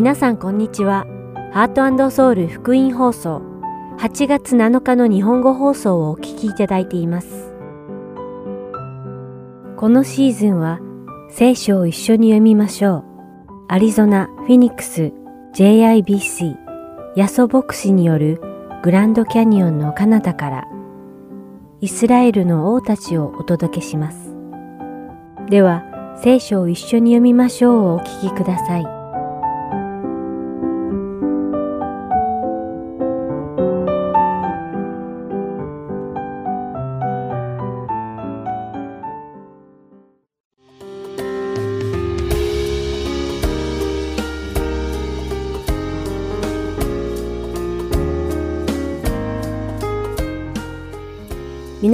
皆さんこんにちは。ハートソウル福音放送8月7日の日本語放送をお聞きいただいています。このシーズンは聖書を一緒に読みましょう。アリゾナ・フィニックス JIBC ヤソ牧師によるグランドキャニオンの彼方からイスラエルの王たちをお届けします。では、聖書を一緒に読みましょうをお聞きください。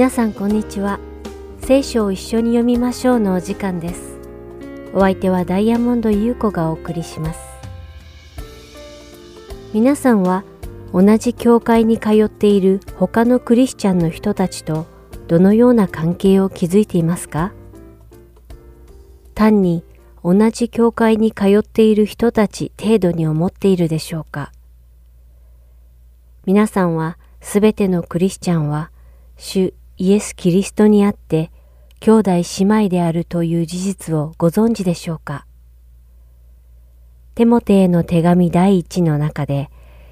皆さんこんにちは。聖書を一緒に読みましょうのお時間です。お相手はダイヤモンド優子がお送りします。皆さんは同じ教会に通っている他のクリスチャンの人たちとどのような関係を築いていますか？単に同じ教会に通っている人たち程度に思っているでしょうか？皆さんはすべてのクリスチャンは主イエス・キリストにあって兄弟姉妹であるという事実をご存知でしょうか？テモテへの手紙第一の中で、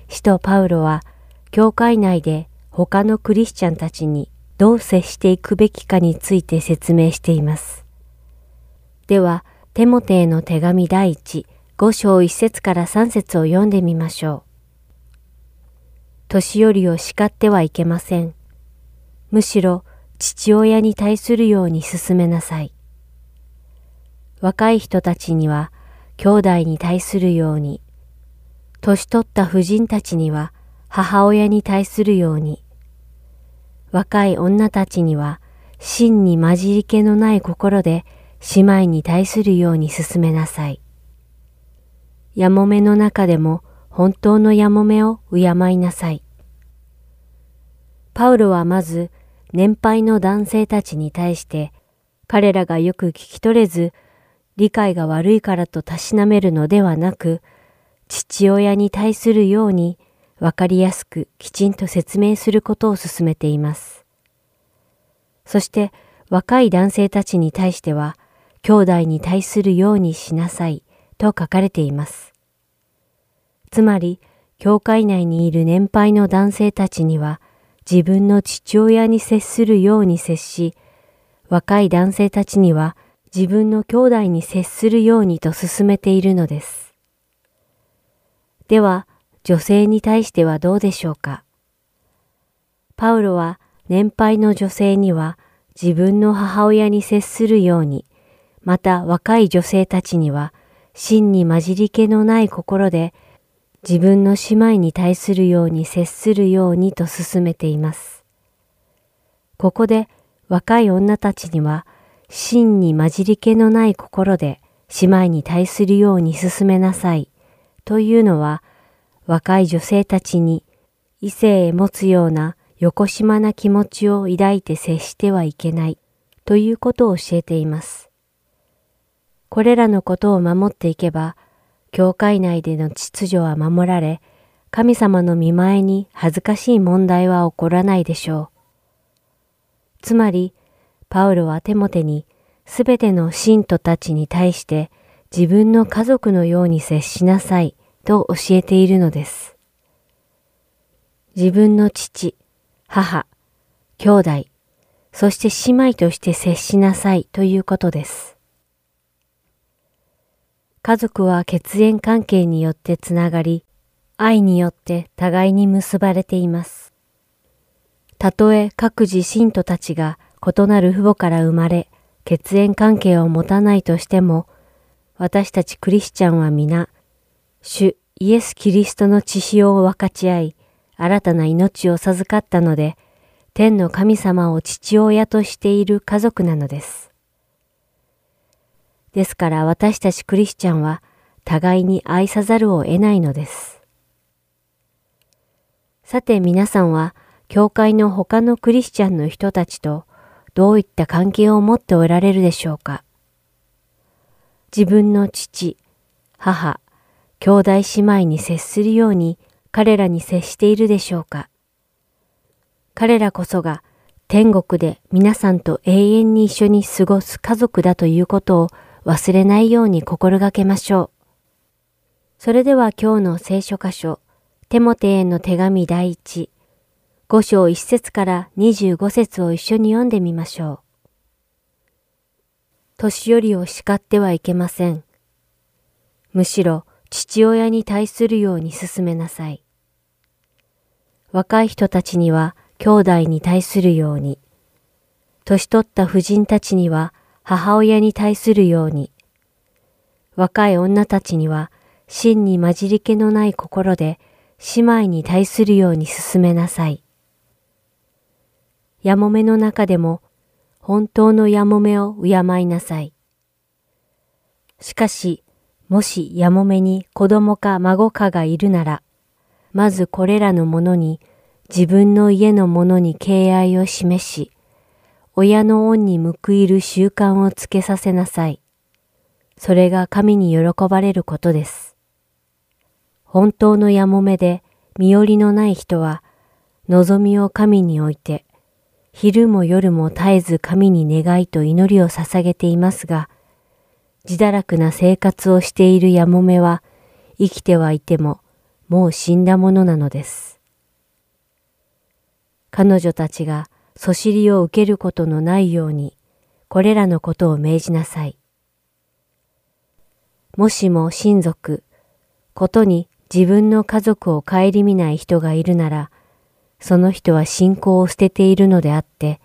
使徒パウロは教会内で他のクリスチャンたちにどう接していくべきかについて説明しています。では、テモテへの手紙第一、五章一節から三節を読んでみましょう。年寄りを叱ってはいけません。むしろ父親に対するように進めなさい。若い人たちには兄弟に対するように、年取った婦人たちには母親に対するように、若い女たちには真に混じり気のない心で姉妹に対するように進めなさい。やもめの中でも本当のやもめを敬いなさい。パウロはまず年配の男性たちに対して彼らがよく聞き取れず理解が悪いからとたしなめるのではなく父親に対するようにわかりやすくきちんと説明することを進めています。そして若い男性たちに対しては兄弟に対するようにしなさいと書かれています。つまり教会内にいる年配の男性たちには自分の父親に接するように接し、若い男性たちには自分の兄弟に接するようにと進めているのです。では、女性に対してはどうでしょうか？パウロは年配の女性には自分の母親に接するように、また若い女性たちには真に混じり気のない心で自分の姉妹に対するように接するようにと進めています。ここで若い女たちには真に混じり気のない心で姉妹に対するように進めなさいというのは若い女性たちに異性へ持つような横島な気持ちを抱いて接してはいけないということを教えています。これらのことを守っていけば教会内での秩序は守られ、神様の見前に恥ずかしい問題は起こらないでしょう。つまり、パウロはテモテにすべての信徒たちに対して自分の家族のように接しなさいと教えているのです。自分の父、母、兄弟、そして姉妹として接しなさいということです。家族は血縁関係によってつながり、愛によって互いに結ばれています。たとえ各自信徒たちが異なる父母から生まれ、血縁関係を持たないとしても、私たちクリスチャンは皆、主イエス・キリストの血潮を分かち合い、新たな命を授かったので、天の神様を父親としている家族なのです。ですから私たちクリスチャンは互いに愛さざるを得ないのです。さて皆さんは教会の他のクリスチャンの人たちとどういった関係を持っておられるでしょうか？自分の父、母、兄弟姉妹に接するように彼らに接しているでしょうか？彼らこそが天国で皆さんと永遠に一緒に過ごす家族だということを忘れないように心がけましょう。それでは今日の聖書箇所、テモテへの手紙第一、五章一節から二十五節を一緒に読んでみましょう。年寄りを叱ってはいけません。むしろ父親に対するように進めなさい。若い人たちには兄弟に対するように、年取った婦人たちには母親に対するように、若い女たちには真に混じり気のない心で姉妹に対するように進めなさい。やもめの中でも本当のやもめを敬いなさい。しかし、もしやもめに子供か孫かがいるなら、まずこれらのものに自分の家の者に敬愛を示し、親の恩に報いる習慣をつけさせなさい。それが神に喜ばれることです。本当のやもめで身寄りのない人は、望みを神に置いて、昼も夜も絶えず神に願いと祈りを捧げていますが、自堕落な生活をしているやもめは、生きてはいても、もう死んだものなのです。彼女たちがそしりを受けることのないように、これらのことを命じなさい。もしも親族、ことに自分の家族を顧みない人がいるなら、その人は信仰を捨てているのであって、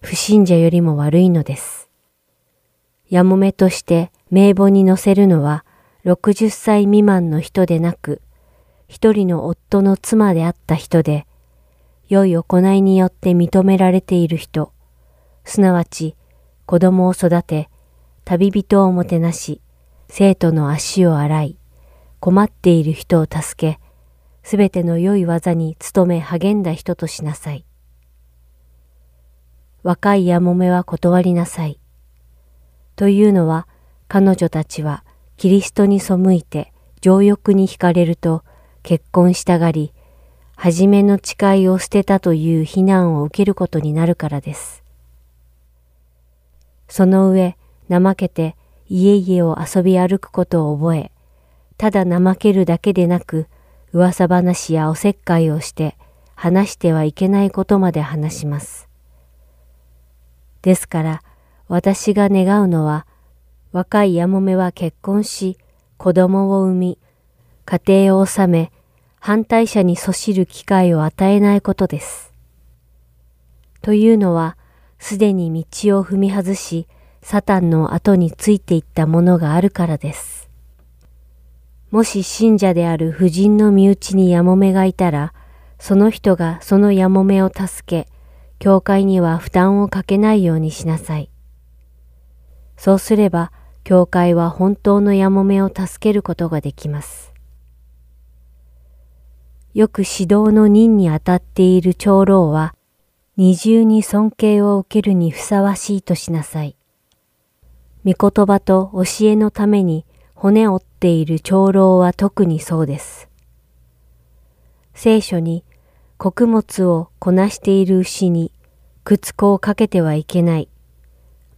不信者よりも悪いのです。やもめとして名簿に載せるのは、60歳未満の人でなく、一人の夫の妻であった人で、良い行いによって認められている人、すなわち子供を育て、旅人をもてなし、生徒の足を洗い、困っている人を助け、すべての良い技に努め励んだ人としなさい。若いやもめは断りなさい。というのは、彼女たちはキリストに背いて情欲に惹かれると結婚したがり、初めの誓いを捨てたという非難を受けることになるからです。その上、怠けて家々を遊び歩くことを覚え、ただ怠けるだけでなく、噂話やおせっかいをして話してはいけないことまで話します。ですから、私が願うのは、若いやもめは結婚し、子供を産み、家庭を治め、反対者にそしる機会を与えないことです。というのは、すでに道を踏み外し、サタンの後についていったものがあるからです。もし信者である婦人の身内にやもめがいたら、その人がそのやもめを助け、教会には負担をかけないようにしなさい。そうすれば、教会は本当のやもめを助けることができます。よく指導の任にあたっている長老は、二重に尊敬を受けるにふさわしいとしなさい。御言葉と教えのために骨折っている長老は特にそうです。聖書に穀物をこなしている牛に靴子をかけてはいけない。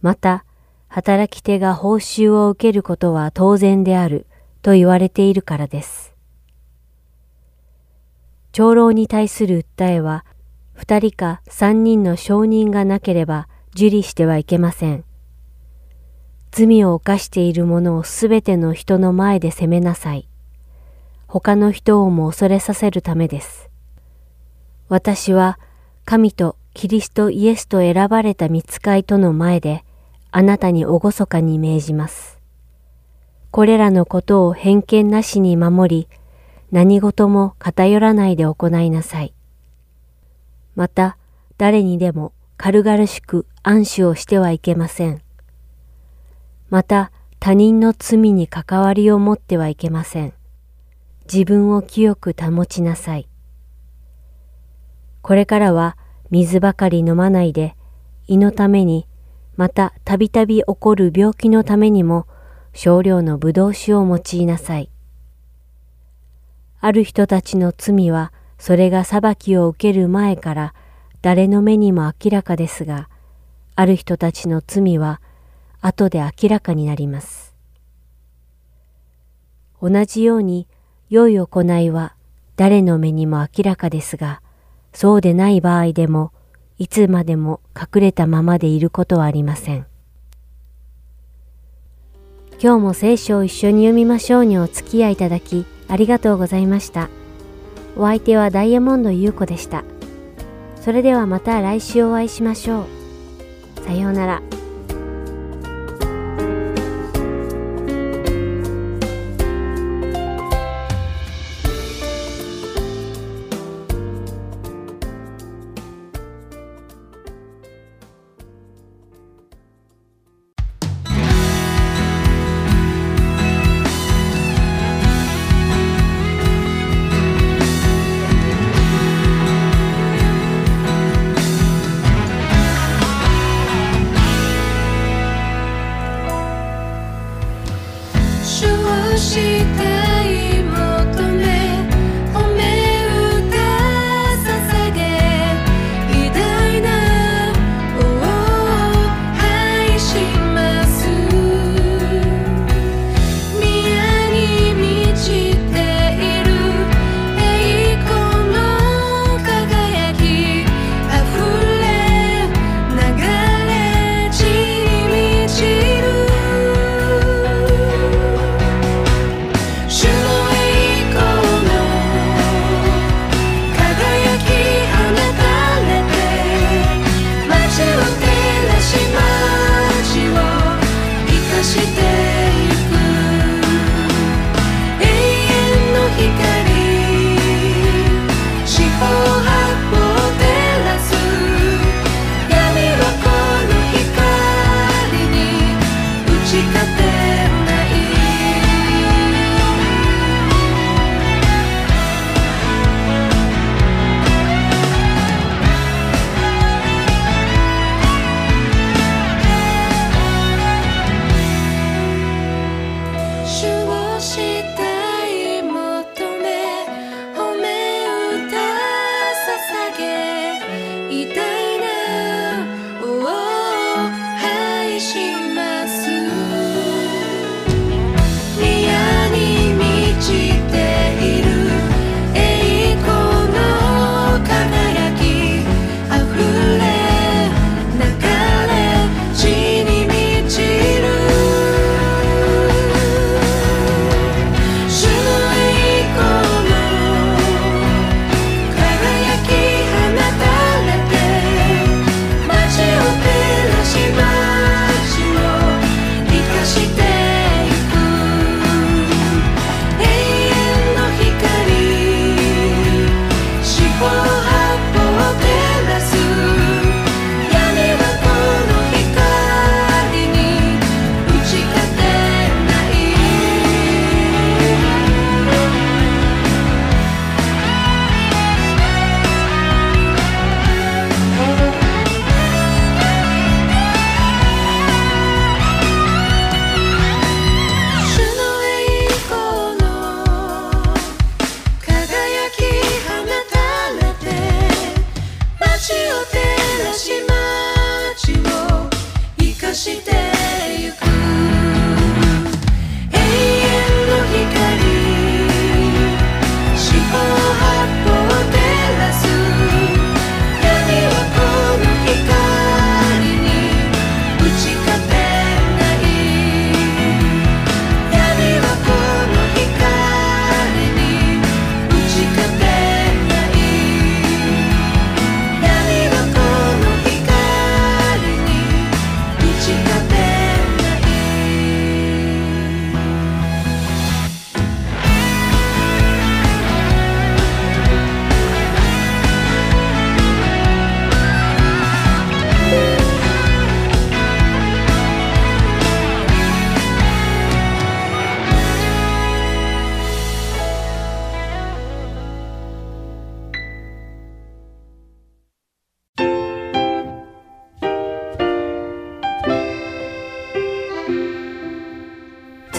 また、働き手が報酬を受けることは当然であると言われているからです。長老に対する訴えは、二人か三人の証人がなければ受理してはいけません。罪を犯している者をすべての人の前で責めなさい。他の人をも恐れさせるためです。私は神とキリストイエスと選ばれた見つかいとの前であなたに厳かに命じます。これらのことを偏見なしに守り、何事も偏らないで行いなさい。また、誰にでも軽々しく暗視をしてはいけません。また、他人の罪に関わりを持ってはいけません。自分を清く保ちなさい。これからは水ばかり飲まないで、胃のために、またたびたび起こる病気のためにも少量の葡萄酒を用いなさい。ある人たちの罪はそれが裁きを受ける前から誰の目にも明らかですが、ある人たちの罪は後で明らかになります。同じように良い行いは誰の目にも明らかですが、そうでない場合でもいつまでも隠れたままでいることはありません。今日も聖書を一緒に読みましょうにお付き合いいただきありがとうございました。お相手はダイヤモンド優子でした。それではまた来週お会いしましょう。さようなら。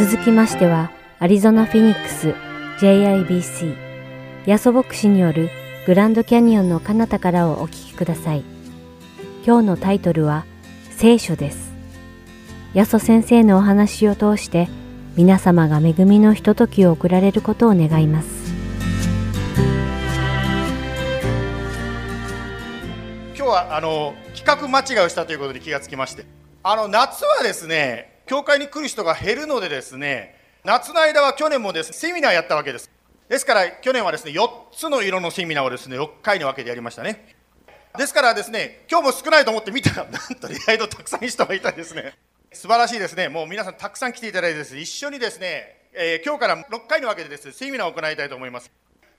続きましては、アリゾナ・フィニックス JIBC ヤソ牧師によるグランドキャニオンの彼方からをお聞きください。今日のタイトルは聖書です。ヤソ先生のお話を通して皆様が恵みのひとときを送られることを願います。今日はあの企画間違いをしたということに気がつきましてあの夏はですね教会に来る人が減るのでですね夏の間は去年もですねセミナーやったわけです。ですから去年はですね4つの色のセミナーをですね6回に分けてやりましたね。ですからですね今日も少ないと思って見たらなんと意外とたくさん人がいたですね。素晴らしいですね。もう皆さんたくさん来ていただいてです。一緒にですね、えー、今日から6回に分けてですねセミナーを行いたいと思います。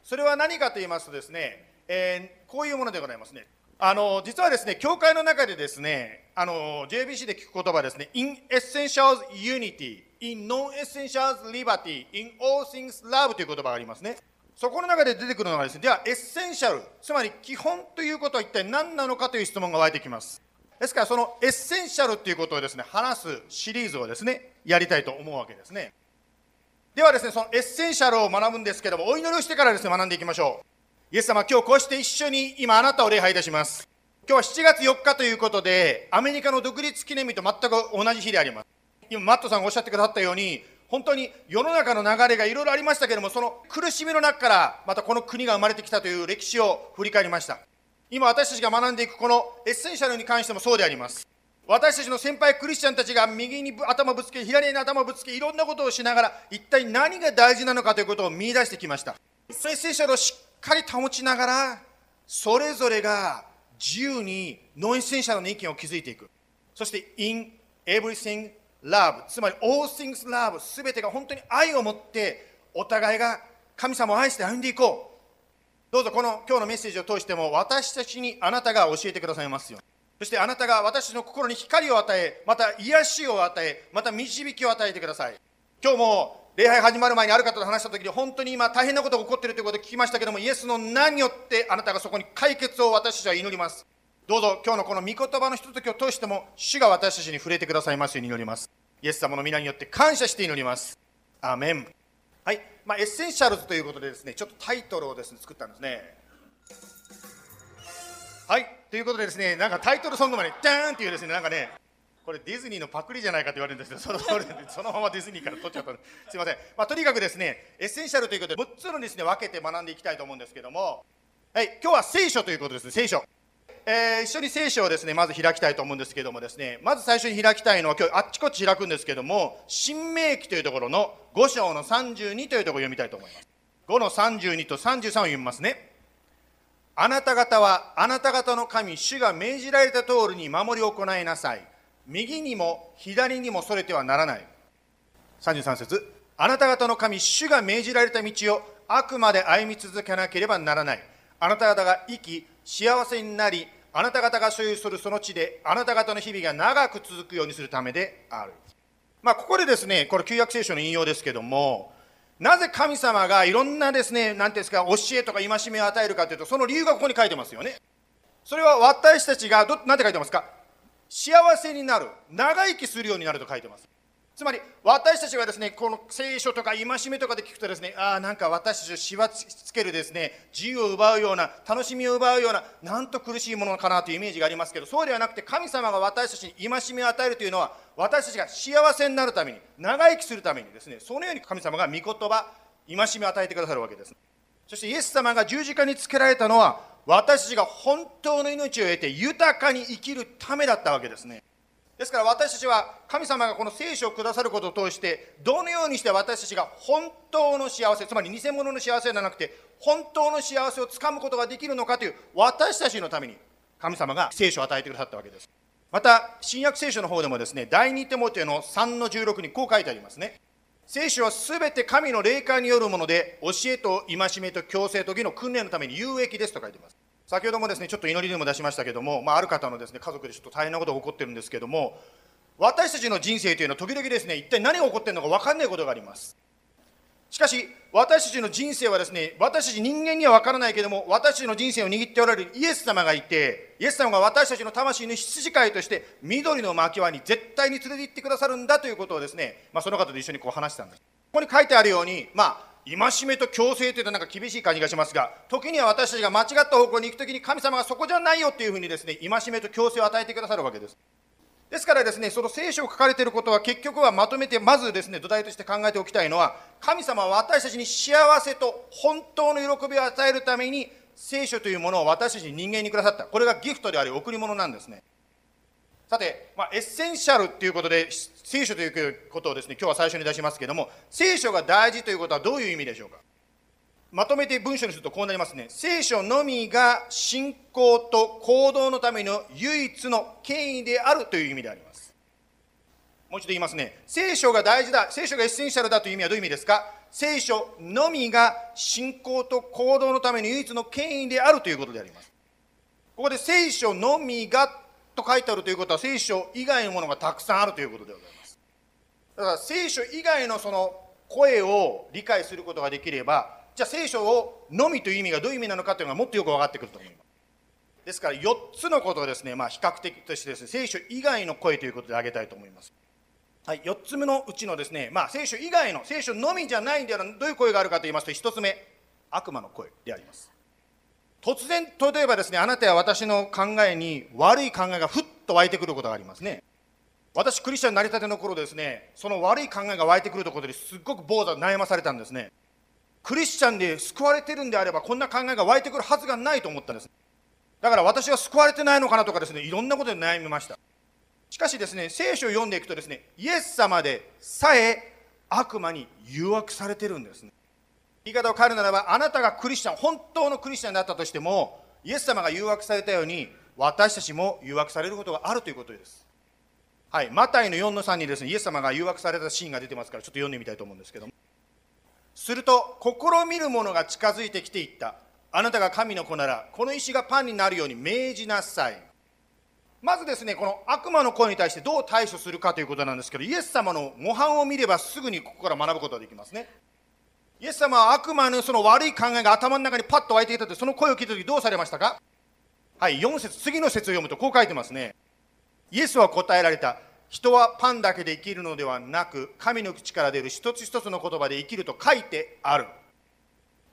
それは何かと言いますとですね、えー、こういうものでございますね。あの実はですね教会の中でですねあの JBC で聞く言葉ですね In essentials unity in non-essentials liberty in all things love という言葉がありますね。そこの中で出てくるのがですね、では essential、つまり基本ということは一体何なのかという質問が湧いてきます。ですからその essential ということをですね、話すシリーズをですね、やりたいと思うわけですね。ではですね、その essential を学ぶんですけども、お祈りをしてからですね、学んでいきましょう。イエス様、今日こうして一緒に今あなたを礼拝いたします。今日は7月4日ということで、アメリカの独立記念日と全く同じ日であります。今マットさんがおっしゃってくださったように本当に世の中の流れがいろいろありましたけれどもその苦しみの中からまたこの国が生まれてきたという歴史を振り返りました今私たちが学んでいくこの essential に関してもそうであります私たちの先輩クリスチャンたちが右に頭ぶつけ左に頭ぶつけいろんなことをしながら一体何が大事なのかということを見出してきましたessential をしっかり保ちながらそれぞれが自由に non-essential の意見を築いていく。そして in everything love つまり all things love すべてが本当に愛を持ってお互いが神様を愛して歩んでいこう。どうぞこの今日のメッセージを通しても私たちにあなたが教えてくださいますようそしてあなたが私の心に光を与えまた癒しを与えまた導きを与えてください。今日も礼拝始まる前にある方と話した時に本当に今大変なことが起こっているということを聞きましたけどもイエスの名によってあなたがそこに解決を私たちは祈りますどうぞ今日のこの御言葉のひとときを通しても主が私たちに触れてくださいますように祈ります。イエス様の御名によって感謝して祈ります。アーメン。はい、まあ、 essentials ということでですね、ちょっとタイトルをですね作ったんですね。はい、ということでですね、なんかタイトルソングまでダーンっていうですね、なんかね、これディズニーのパクリじゃないかと言われるんですけど、その そのままディズニーから取っちゃったんです。すみません。まあ、とにかくですね、 essential ということで6つのですね分けて学んでいきたいと思うんですけども、はい、今日は聖書ということですね、聖書。えー、一緒に聖書をですねまず開きたいと思うんですけどもですねまず最初に開きたいのは今日あっちこっち開くんですけども申命記というところの5章の32というところを読みたいと思います5の32と33を読みますねあなた方はあなた方の神、主が命じられた通りに守りを行いなさい右にも左にもそれてはならない33節あなた方の神主が命じられた道をあくまで歩み続けなければならないあなた方が生き幸せになりあなた方が所有するその地であなた方の日々が長く続くようにするためである。まあ、ここでですね、これ旧約聖書の引用ですけども、なぜ神様がいろんなですね、なんていうんですか、教えとか戒めを与えるかというと、その理由がここに書いてますよね。それは私たちが、どなんて書いてますか？幸せになる、長生きするようになると書いてます。つまり私たちがですねこの聖書とか戒めとかで聞くとですねああなんか私たちをしわつけるですね自由を奪うような楽しみを奪うようななんと苦しいものかなというイメージがありますけどそうではなくて神様が私たちに戒めを与えるというのは私たちが幸せになるために長生きするためにですねそのように神様が御言葉戒めを与えてくださるわけですそしてイエス様が十字架につけられたのは私たちが本当の命を得て豊かに生きるためだったわけですね。ですから私たちは神様がこの聖書をくださることを通してどのようにして私たちが本当の幸せつまり偽物の幸せではなくて本当の幸せをつかむことができるのかという私たちのために神様が聖書を与えてくださったわけです。また新約聖書の方でもですね第2テモテの3の16にこう書いてありますね。聖書はすべて神の霊感によるもので教えと戒めと強制と義の訓練のために有益ですと書いてます。先ほどもですねちょっと祈りでも出しましたけども、まあ、ある方のですね家族でちょっと大変なことが起こってるんですけども私たちの人生というのは時々ですね一体何が起こってるのか分かんないことがあります。しかし私たちの人生はですね私たち人間には分からないけども私たちの人生を握っておられるイエス様がいてイエス様が私たちの魂の羊飼いとして緑の牧場に絶対に連れて行ってくださるんだということをですね、まあ、その方と一緒にこう話したんですここに書いてあるように、まあ、戒めと強制というとなんか厳しい感じがしますが、時には私たちが間違った方向に行くときに神様がそこじゃないよっていうふうにですね、戒めと強制を与えてくださるわけです。ですからですね、その聖書を書かれていることは結局はまとめて、まずですね、土台として考えておきたいのは、神様は私たちに幸せと本当の喜びを与えるために、聖書というものを私たち人間にくださった。これがギフトであり、贈り物なんですね。さて、まあ、 essential ということで、聖書ということをですね、今日は最初に出しますけれども、聖書が大事ということはどういう意味でしょうか？まとめて文章にするとこうなりますね。聖書のみが信仰と行動のための唯一の権威であるという意味であります。もう一度言いますね。聖書が大事だ、聖書が essential だという意味はどういう意味ですか？聖書のみが信仰と行動のための唯一の権威であるということであります。ここで聖書のみがと書いてあるということは聖書以外のものがたくさんあるということでございます。だから聖書以外のその声を理解することができれば、じゃあ聖書をのみという意味がどういう意味なのかというのがもっとよく分かってくると思います。ですから4つのことをですね、まあ、比較的としてですね、聖書以外の声ということで挙げたいと思います。はい、4つ目のうちのですね、まあ、聖書以外の、聖書のみじゃないんであるどういう声があるかと言いますと、1つ目、悪魔の声であります。突然、例えばですね、あなたや私の考えに悪い考えがふっと湧いてくることがありますね。私、クリスチャンになりたての頃ですね、その悪い考えが湧いてくるところですっごく坊座悩まされたんですね。クリスチャンで救われてるんであれば、こんな考えが湧いてくるはずがないと思ったんです。だから私は救われてないのかなとかですね、いろんなことで悩みました。しかしですね、聖書を読んでいくとですね、イエス様でさえ悪魔に誘惑されてるんですね。言い方を変えるならば、あなたがクリスチャン、本当のクリスチャンだったとしても、イエス様が誘惑されたように、私たちも誘惑されることがあるということです。はい、マタイの4の3にですね、イエス様が誘惑されたシーンが出てますから、ちょっと読んでみたいと思うんですけども。すると、試みる者が近づいてきていった。あなたが神の子なら、この石がパンになるように命じなさい。まずですね、この悪魔の声に対してどう対処するかということなんですけど、イエス様の模範を見ればすぐにここから学ぶことができますね。イエス様は悪魔のその悪い考えが頭の中にパッと湧いていたとその声を聞いた時どうされましたか？はい4節次の節を読むとこう書いてますねイエスは答えられた人はパンだけで生きるのではなく神の口から出る一つ一つの言葉で生きると書いてある。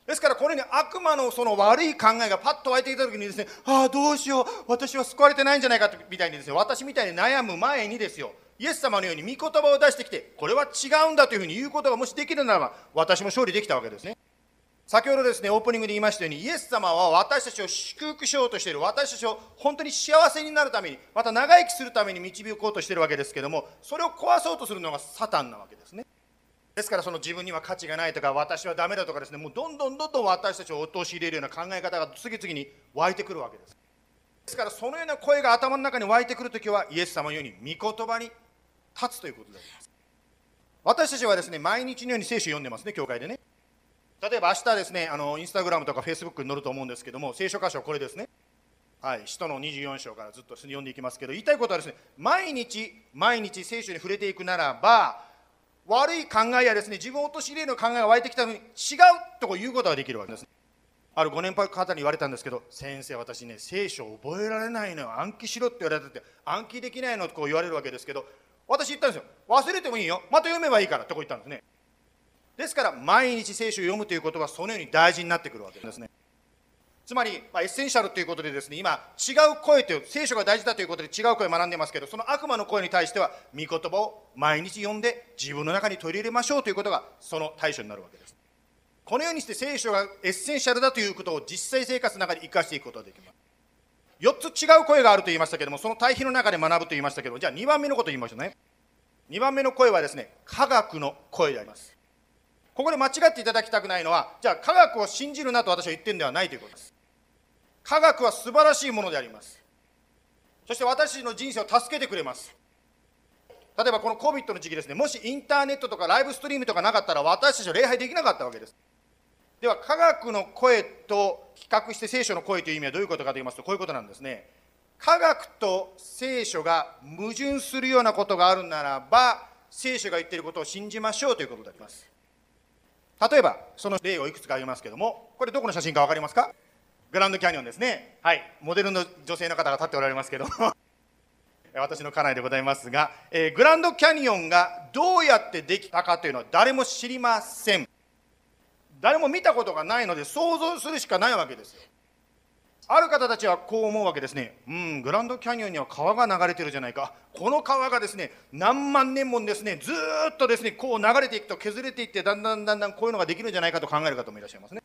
ですからこれに悪魔のその悪い考えがパッと湧いていた時にですねああどうしよう私は救われてないんじゃないかみたいにですね私みたいに悩む前にですよ。イエス様のように御言葉を出してきて、これは違うんだというふうに言うことがもしできるならば、私も勝利できたわけですね。先ほどですね、オープニングで言いましたように、イエス様は私たちを祝福しようとしている、私たちを本当に幸せになるために、また長生きするために導こうとしているわけですけれども、それを壊そうとするのがサタンなわけですね。ですからその自分には価値がないとか私はダメだとかですねもうどんどんどんどん私たちを陥れるような考え方が次々に湧いてくるわけです。ですからそのような声が頭の中に湧いてくるときはイエス様のように御言葉に立つということであります。私たちはですね毎日のように聖書を読んでますね教会でね。例えば明日ですねあのインスタグラムとかフェイスブックに載ると思うんですけども聖書箇所はこれですね。はい使徒の24章からずっと読んでいきますけど言いたいことはですね毎日毎日聖書に触れていくならば悪い考えやですね自分を陥れる考えが湧いてきたのに違うということができるわけですね。あるご年配の方に言われたんですけど先生私ね聖書を覚えられないのよ。暗記しろって言われてて暗記できないのとこう言われるわけですけど私言ったんですよ。忘れてもいいよ。また読めばいいからってこう言ったんですね。ですから毎日聖書を読むということはそのように大事になってくるわけですね。つまり、まあ、 essential ということでですね今違う声という聖書が大事だということで違う声を学んでますけどその悪魔の声に対しては御言葉を毎日読んで自分の中に取り入れましょうということがその対処になるわけです。このようにして聖書が essential だということを実際生活の中で生かしていくことができます。4つ違う声があると言いましたけどもその対比の中で学ぶと言いましたけどじゃあ2番目のことを言いましょうね。2番目の声はですね科学の声であります。ここで間違っていただきたくないのはじゃあ科学を信じるなと私は言ってるんではないということです。科学は素晴らしいものであります。そして私の人生を助けてくれます。例えばこの COVID の時期ですね。もしインターネットとかライブストリームとかなかったら私たちは礼拝できなかったわけです。では科学の声と比較して聖書の声という意味はどういうことかと言いますとこういうことなんですね。科学と聖書が矛盾するようなことがあるならば聖書が言っていることを信じましょうということであります。例えばその例をいくつか挙げますけどもこれどこの写真か分かりますか？グランドキャニオンですね。はい。モデルの女性の方が立っておられますけど 私の家内でございますが、えー、グランドキャニオンがどうやってできたかというのは誰も知りません。誰も見たことがないので想像するしかないわけですよある方たちはこう思うわけですね。うんグランドキャニオンには川が流れてるじゃないか。この川がですね何万年もですねずっとですねこう流れていくと削れていってだんだんだんだんこういうのができるんじゃないかと考える方もいらっしゃいますね。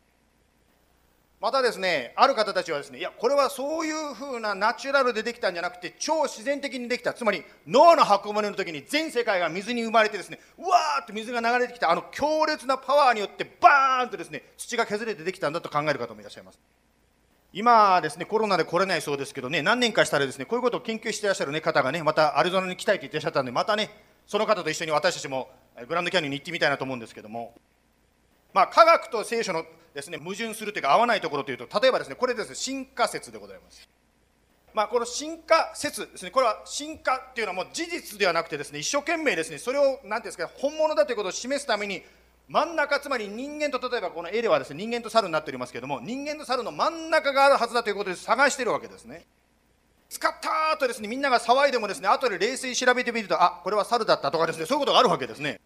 またですねある方たちはですねいやこれはそういうふうなナチュラルでできたんじゃなくて超自然的にできた。つまり脳の箱舟の時に全世界が水に生まれてですねうわーって水が流れてきた。あの強烈なパワーによってバーンとですね土が削れてできたんだと考える方もいらっしゃいます。今ですねコロナで来れないそうですけどね何年かしたらですねこういうことを研究していらっしゃる、ね、方がねまたアリゾナに来たいと言ってらっしゃったんでまたねその方と一緒に私たちもグランドキャニオンに行ってみたいなと思うんですけども。まあ科学と聖書のですね矛盾するというか合わないところというと例えばですねこれですね進化説でございます。まあ、この進化説ですね、これは進化っていうのはもう事実ではなくてですね、一生懸命ですね、それを何ていうんですか、本物だということを示すために、真ん中、つまり人間と例えばこの絵ではですね、人間と猿になっておりますけれども、人間と猿の真ん中があるはずだということで探しているわけですね。使ったとですね、みんなが騒いでもですね、後で冷静に調べてみると、あこれは猿だったとかですね、そういうことがあるわけですね。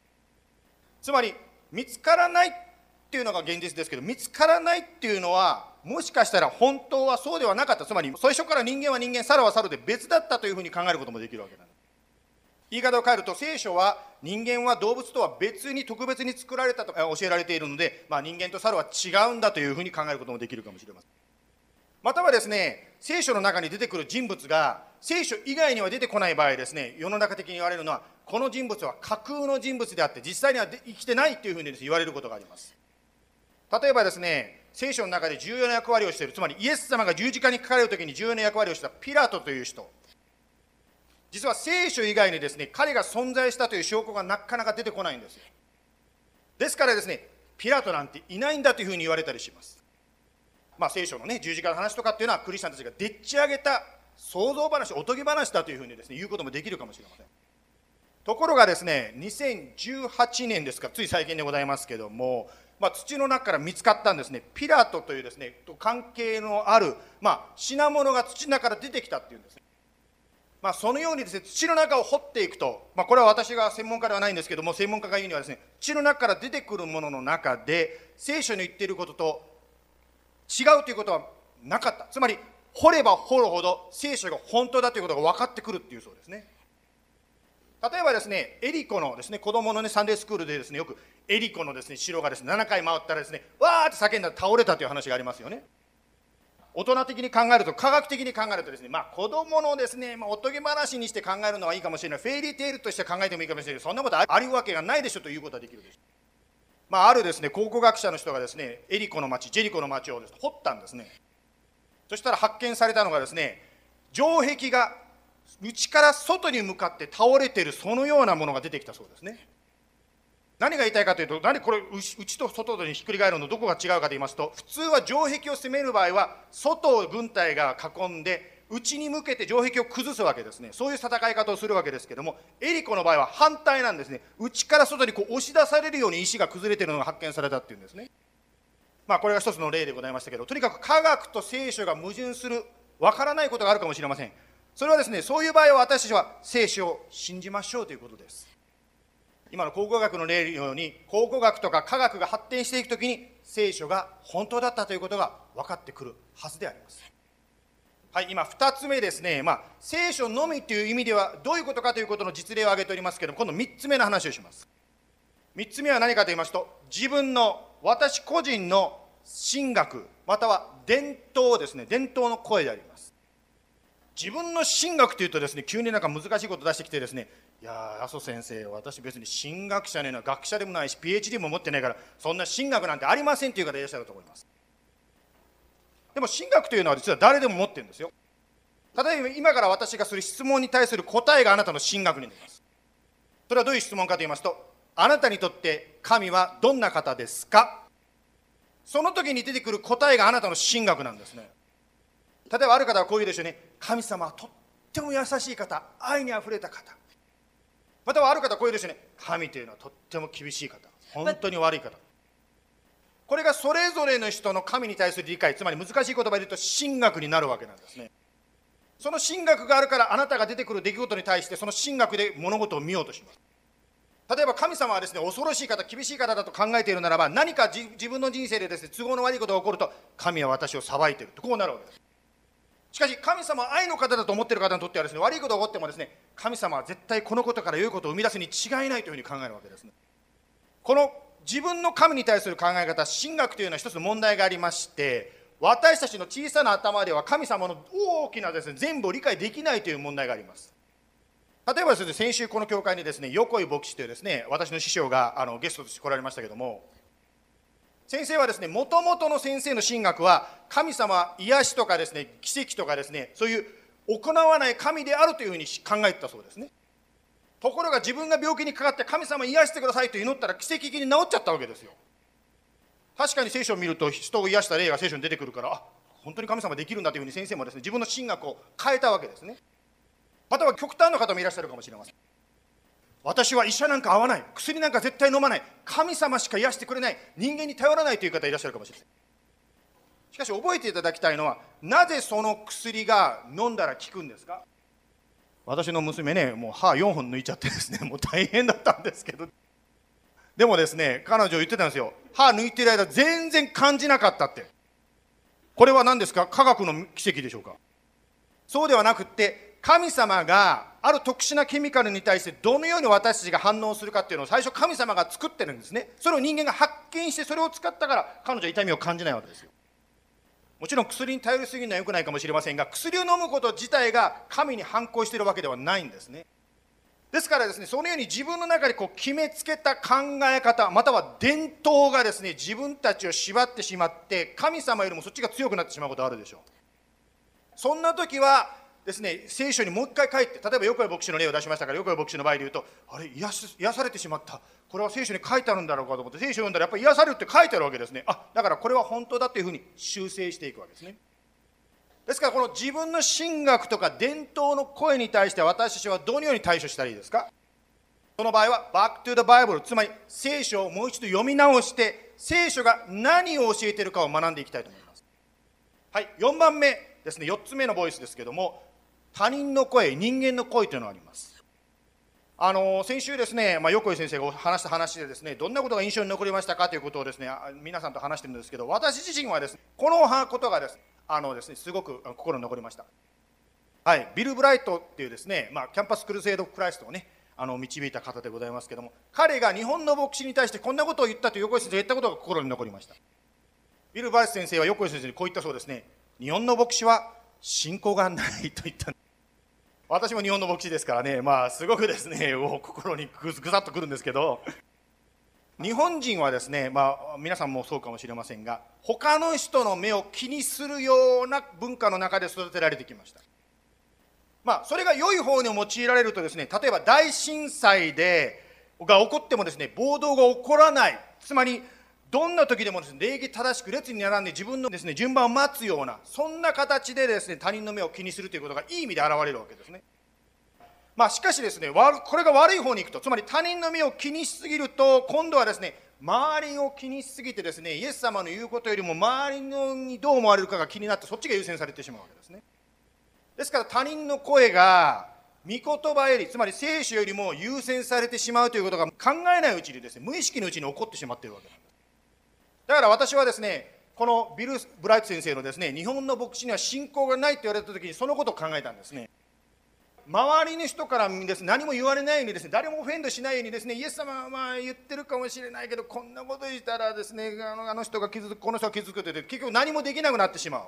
つまり、見つからないっていうのが現実ですけど、見つからないっていうのは、もしかしたら本当はそうではなかったつまり最初から人間は人間猿は猿で別だったというふうに考えることもできるわけなんです言い方を変えると聖書は人間は動物とは別に特別に作られたと教えられているので、まあ、人間と猿は違うんだというふうに考えることもできるかもしれません。またはですね聖書の中に出てくる人物が聖書以外には出てこない場合ですね世の中的に言われるのはこの人物は架空の人物であって実際には生きてないというふうに、言われることがあります。例えばですね聖書の中で重要な役割をしているつまりイエス様が十字架にかかれる時に重要な役割をしたピラトという人。実は聖書以外にですね彼が存在したという証拠がなかなか出てこないんです。よですからですねピラトなんていないんだというふうに言われたりします。まあ聖書のね十字架の話とかっていうのはクリスチャンたちがでっち上げた想像話おとぎ話だというふうにですね言うこともできるかもしれません。ところがですね2018年ですかつい最近でございますけどもまあ、土の中から見つかったんですね。ピラトというですね関係のある、まあ、品物が土の中から出てきたっていうんですね、まあ、そのようにですね土の中を掘っていくと、まあ、これは私が専門家ではないんですけども専門家が言うにはですね土の中から出てくるものの中で聖書に言っていることと違うということはなかった。つまり掘れば掘るほど聖書が本当だということが分かってくるっていうそうですね。例えばですねエリコのですね子供のねサンデースクールでですねよくエリコのですね城がですね7回回ったらですねわーって叫んだら倒れたという話がありますよね。大人的に考えると科学的に考えるとですねまあ子供のですね、まあ、おとぎ話にして考えるのはいいかもしれない。フェイリーテールとして考えてもいいかもしれない。そんなことあるわけがないでしょということはできるでしょまあ、あるですね考古学者の人がですねエリコの町ジェリコの町をです、ね、掘ったんですね。そしたら発見されたのがですね城壁が内から外に向かって倒れてるそのようなものが出てきたそうですね。何が言いたいかというと何これ内と外にひっくり返るのどこが違うかと言いますと普通は城壁を攻める場合は外を軍隊が囲んで内に向けて城壁を崩すわけですね。そういう戦い方をするわけですけどもエリコの場合は反対なんですね。内から外にこう押し出されるように石が崩れているのが発見されたっていうんですね。まあこれが一つの例でございましたけどとにかく科学と聖書が矛盾するわからないことがあるかもしれません。それはですねそういう場合は私たちは聖書を信じましょうということです。今の考古学の例のように考古学とか科学が発展していくときに聖書が本当だったということが分かってくるはずであります。はい今2つ目ですね、まあ、聖書のみという意味ではどういうことかということの実例を挙げておりますけれども今度3つ目の話をします。3つ目は何かと言いますと自分の私個人の神学または伝統ですね。伝統の声であります。自分の神学というとですね急になんか難しいこと出してきてですねいや麻生先生私別に神学者ねな学者でもないし PhD も持ってないからそんな神学なんてありませんという方いらっしゃると思います。でも神学というのは実は誰でも持ってるんですよ。例えば今から私がする質問に対する答えがあなたの神学になります。それはどういう質問かと言いますとあなたにとって神はどんな方ですか？その時に出てくる答えがあなたの神学なんですね。例えばある方はこう言うでしょうね。神様はとっても優しい方愛にあふれた方。またはある方はこう言うでしょうね。神というのはとっても厳しい方。本当に悪い方。これがそれぞれの人の神に対する理解つまり難しい言葉で言うと神学になるわけなんですね。その神学があるからあなたが出てくる出来事に対してその神学で物事を見ようとします。例えば神様はですね恐ろしい方厳しい方だと考えているならば何か自分の人生でですね都合の悪いことが起こると神は私を裁いていると。こうなるわけですしかし神様は愛の方だと思っている方にとってはですね悪いことが起こってもですね神様は絶対このことから良いことを生み出すに違いないというふうに考えるわけですね。この自分の神に対する考え方神学というのは一つ問題がありまして私たちの小さな頭では神様の大きなですね全部を理解できないという問題があります。例えばですね先週この教会にですね横井牧師というですね私の師匠があのゲストとして来られましたけども先生はですねもともとの先生の神学は神様癒しとかですね奇跡とかですねそういう行わない神であるというふうに考えてたそうですね。ところが自分が病気にかかって神様癒してくださいと祈ったら奇跡的に治っちゃったわけですよ。確かに聖書を見ると人を癒した例が聖書に出てくるからあ本当に神様できるんだというふうに先生もですね自分の神学を変えたわけですね。または極端な方もいらっしゃるかもしれません。私は医者なんか合わない。薬なんか絶対飲まない。神様しか癒してくれない。人間に頼らないという方いらっしゃるかもしれません。しかし覚えていただきたいのはなぜその薬が飲んだら効くんですか？私の娘ねもう歯4本抜いちゃってですね もう大変だったんですけど。でもですね彼女言ってたんですよ。歯抜いてる間全然感じなかったって。これは何ですか？科学の奇跡でしょうか？そうではなくって神様がある特殊なケミカルに対してどのように私たちが反応するかっていうのを最初神様が作ってるんですね。それを人間が発見してそれを使ったから彼女は痛みを感じないわけですよ。もちろん薬に頼りすぎるのは良くないかもしれませんが薬を飲むこと自体が神に反抗しているわけではないんですね。ですからですねそのように自分の中でこう決めつけた考え方または伝統がですね自分たちを縛ってしまって神様よりもそっちが強くなってしまうことあるでしょう。そんな時はですね聖書にもう一回書いて例えば横井牧師の例を出しましたから横井牧師の場合で言うとあれ癒し癒されてしまった。これは聖書に書いてあるんだろうかと思って聖書を読んだらやっぱり癒されるって書いてあるわけですね。あだからこれは本当だというふうに修正していくわけですね。ですからこの自分の神学とか伝統の声に対して私たちはどのように対処したらいいですか？その場合はバックトゥザバイブルつまり聖書をもう一度読み直して聖書が何を教えているかを学んでいきたいと思います。はい4番目ですね。4つ目のボイスですけども他人の声人間の声というのがあります。あの先週ですね、まあ、横井先生が話した話でですねどんなことが印象に残りましたかということをですね皆さんと話してるんですけど私自身はですねこのことがですあのですねすごく心に残りました。はいビル・ブライトっていうですね、まあ、キャンパス・クルセイド・クライストをねあの導いた方でございますけども彼が日本の牧師に対してこんなことを言ったと横井先生が言ったことが心に残りました。ビル・ブライト先生は横井先生にこう言ったそうですね。日本の牧師は信仰がないと言った私も日本の牧師ですからね。まあすごくですね 心にぐぐさっとくるんですけど。日本人はですね、まあ、皆さんもそうかもしれませんが他の人の目を気にするような文化の中で育てられてきました。まあそれが良い方に用いられるとですね例えば大震災でが起こってもですね暴動が起こらない。つまりどんな時でもですね礼儀正しく列に並んで自分のですね順番を待つようなそんな形でですね他人の目を気にするということがいい意味で現れるわけですね。まあ、しかしですねこれが悪い方に行くとつまり他人の目を気にしすぎると今度はですね周りを気にしすぎてですねイエス様の言うことよりも周りのにどう思われるかが気になってそっちが優先されてしまうわけですね。ですから他人の声が御言葉よりつまり聖書よりも優先されてしまうということが考えないうちにですね無意識のうちに起こってしまっているわけなんです。だから私はですねこのビル・ブライト先生のですね日本の牧師には信仰がないと言われた時にそのことを考えたんですね。周りの人からです、ね、何も言われないようにですね誰もオフェンドしないようにですねイエス様はまあ言ってるかもしれないけどこんなこと言ったらですねあのあの人が傷つくこの人が傷つくって結局何もできなくなってしまう。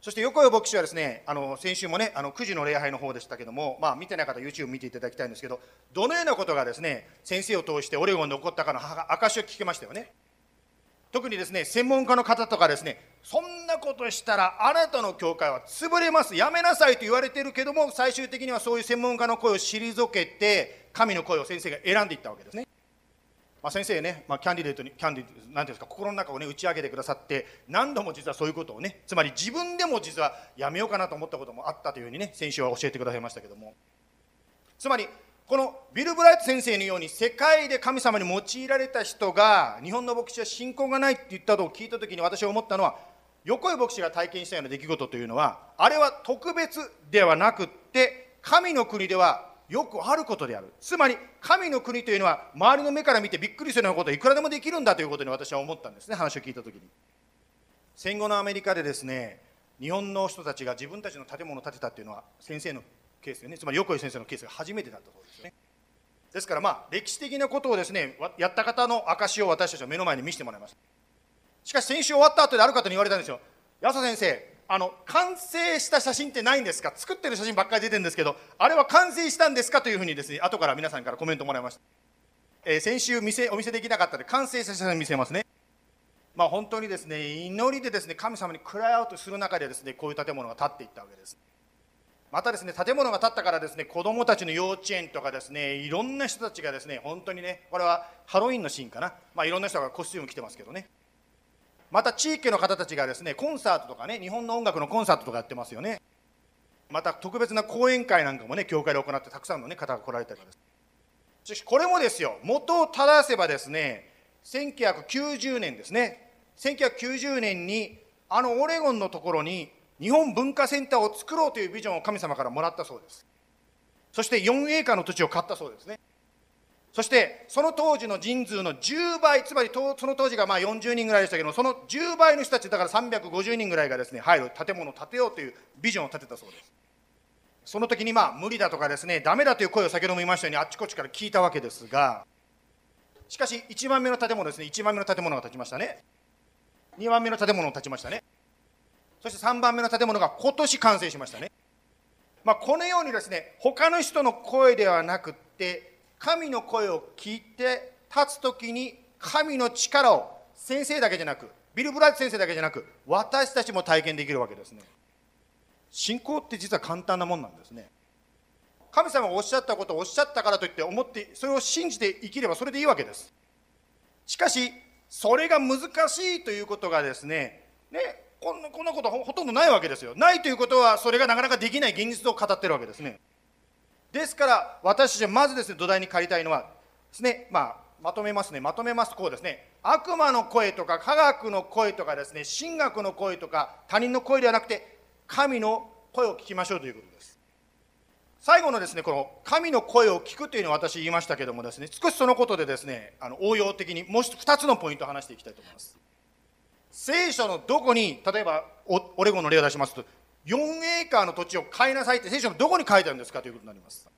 そして横井牧師はですねあの先週もねあの9時の礼拝の方でしたけども、まあ、見てない方 YouTube 見ていただきたいんですけどどのようなことがですね先生を通してオレゴンで起こったかの証を聞きましたよね。特にですね専門家の方とかですねそんなことしたらあなたの教会は潰れますやめなさいと言われてるけども最終的にはそういう専門家の声を退けて神の声を先生が選んでいったわけですね。まあ、先生ね、まあ、キャンディデートにキャンディなんていうんですか心の中をね打ち上げてくださって何度も実はそういうことをねつまり自分でも実はやめようかなと思ったこともあったというふうにね先週は教えてくださいましたけどもつまりこのビル・ブライト先生のように世界で神様に用いられた人が日本の牧師は信仰がないって言ったのを聞いた時に私は思ったのは横井牧師が体験したような出来事というのはあれは特別ではなくって神の国ではよくあることである。つまり神の国というのは周りの目から見てびっくりするようなことはいくらでもできるんだということに私は思ったんですね話を聞いた時に。戦後のアメリカでですね日本の人たちが自分たちの建物を建てたっていうのは先生のケースでね。つまり横井先生のケースが初めてだったそうですよね。ですからまあ歴史的なことをですねやった方の証を私たちは目の前に見せてもらいました。しかし先週終わった後である方に言われたんですよ。安田先生あの完成した写真ってないんですか？作ってる写真ばっかり出てるんですけどあれは完成したんですかというふうにですね後から皆さんからコメントもらいました、えー、先週見お見せできなかったので完成した写真見せますね。まあ本当にですね祈りでですね神様にクライアウトする中でですねこういう建物が建っていったわけです。またですね建物が建ったからですね子どもたちの幼稚園とかですねいろんな人たちがですね本当にねこれはハロウィンのシーンかな。まあいろんな人がコスチューム着てますけどね。また地域の方たちがですねコンサートとかね日本の音楽のコンサートとかやってますよね。また特別な講演会なんかもね教会で行ってたくさんの、ね、方が来られたりです。しかしこれもですよ元を正せばですね1990年ですね。1990年にあのオレゴンのところに日本文化センターを作ろうというビジョンを神様からもらったそうです。そして4エーカーの土地を買ったそうですね。そしてその当時の人数の10倍つまりその当時がまあ40人ぐらいでしたけどその10倍の人たちだから350人ぐらいがですね入る建物を建てようというビジョンを立てたそうです。その時にまあ無理だとかですねダメだという声を先ほども言いましたようにあっちこっちから聞いたわけですがしかし1番目の建物ですね1番目の建物が建ちましたね。2番目の建物が建ちましたね。そして3番目の建物が今年完成しましたね。まあ、このようにですね他の人の声ではなくって神の声を聞いて立つ時に神の力を先生だけじゃなくビル・ブライト先生だけじゃなく私たちも体験できるわけですね。信仰って実は簡単なもんなんですね。神様がおっしゃったことをおっしゃったからといって思ってそれを信じて生きればそれでいいわけです。しかしそれが難しいということがですねねこんなこんなことほとんどないわけですよ。ないということはそれがなかなかできない現実を語ってるわけですね。ですから私たちはまずですね土台に借りたいのはですねまあまとめますね。まとめますこうですね。悪魔の声とか科学の声とかですね神学の声とか他人の声ではなくて神の声を聞きましょうということです。最後のですねこの神の声を聞くというのは私言いましたけどもですね少しそのことでですねあの応用的にもう2つのポイントを話していきたいと思います。聖書のどこに例えばオレゴンの例を出しますと4エーカーの土地を買いなさいって聖書のどこに書いてあるんですかということになります。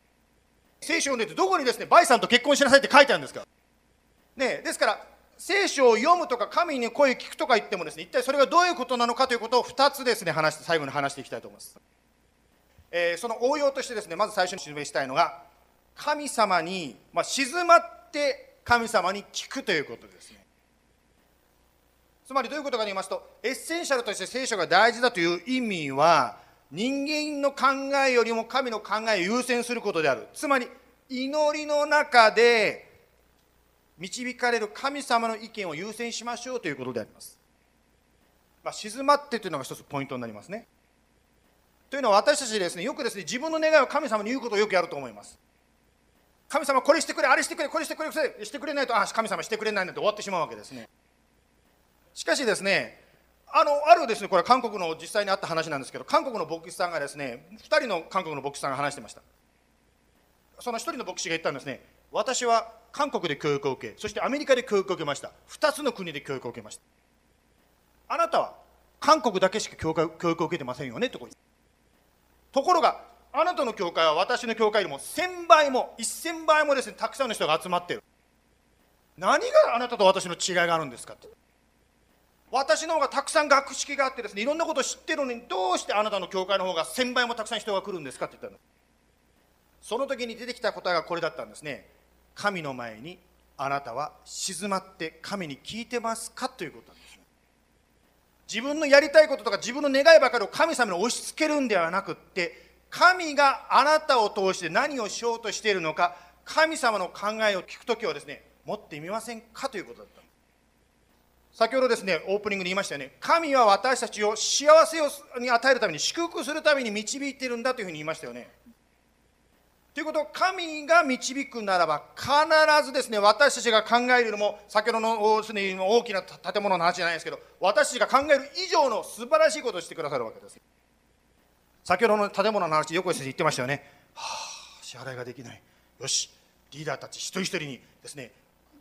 聖書を読んでてどこにですねバイさんと結婚しなさいって書いてあるんですか。ねですから聖書を読むとか神に声を聞くとか言ってもですね一体それがどういうことなのかということを2つですね話して最後に話していきたいと思います、えー、その応用としてですねまず最初に示したいのが神様に、まあ、静まって神様に聞くということですね。つまりどういうことかと言いますと essential として聖書が大事だという意味は人間の考えよりも神の考えを優先することである。つまり祈りの中で導かれる神様の意見を優先しましょうということであります、まあ、静まってというのが一つポイントになりますね。というのは私たちですねよくですね自分の願いを神様に言うことをよくやると思います。神様これしてくれあれしてくれこれしてくれしてくれないとあ神様してくれないなんて終わってしまうわけですね。しかしですねあのあるですねこれ韓国の実際にあった話なんですけど韓国の牧師さんがですね2人の韓国の牧師さんが話してました。その1人の牧師が言ったんですね私は韓国で教育を受けそしてアメリカで教育を受けました。2つの国で教育を受けました。あなたは韓国だけしか教育を受けてませんよねとところがあなたの教会は私の教会よりも1000倍も1000倍もですねたくさんの人が集まっている。何があなたと私の違いがあるんですかって。私の方がたくさん学識があってですねいろんなことを知ってるのにどうしてあなたの教会の方が1000倍もたくさん人が来るんですかって言ったの。その時に出てきた答えがこれだったんですね。神の前にあなたは静まって神に聞いてますかということなんですね。自分のやりたいこととか自分の願いばかりを神様に押し付けるんではなくって神があなたを通して何をしようとしているのか神様の考えを聞くときはですね持ってみませんかということだった先ほどですね、オープニングに言いましたよね、神は私たちを幸せに与えるために、祝福するために導いているんだというふうに言いましたよね。ということは、神が導くならば、必ずですね、私たちが考えるよりも、先ほどのすでに大きな建物の話じゃないですけど、私たちが考える以上の素晴らしいことをしてくださるわけです。先ほどの建物の話、横井先生言ってましたよね。はあ、支払いができないよしリーダーたち一人一人にですね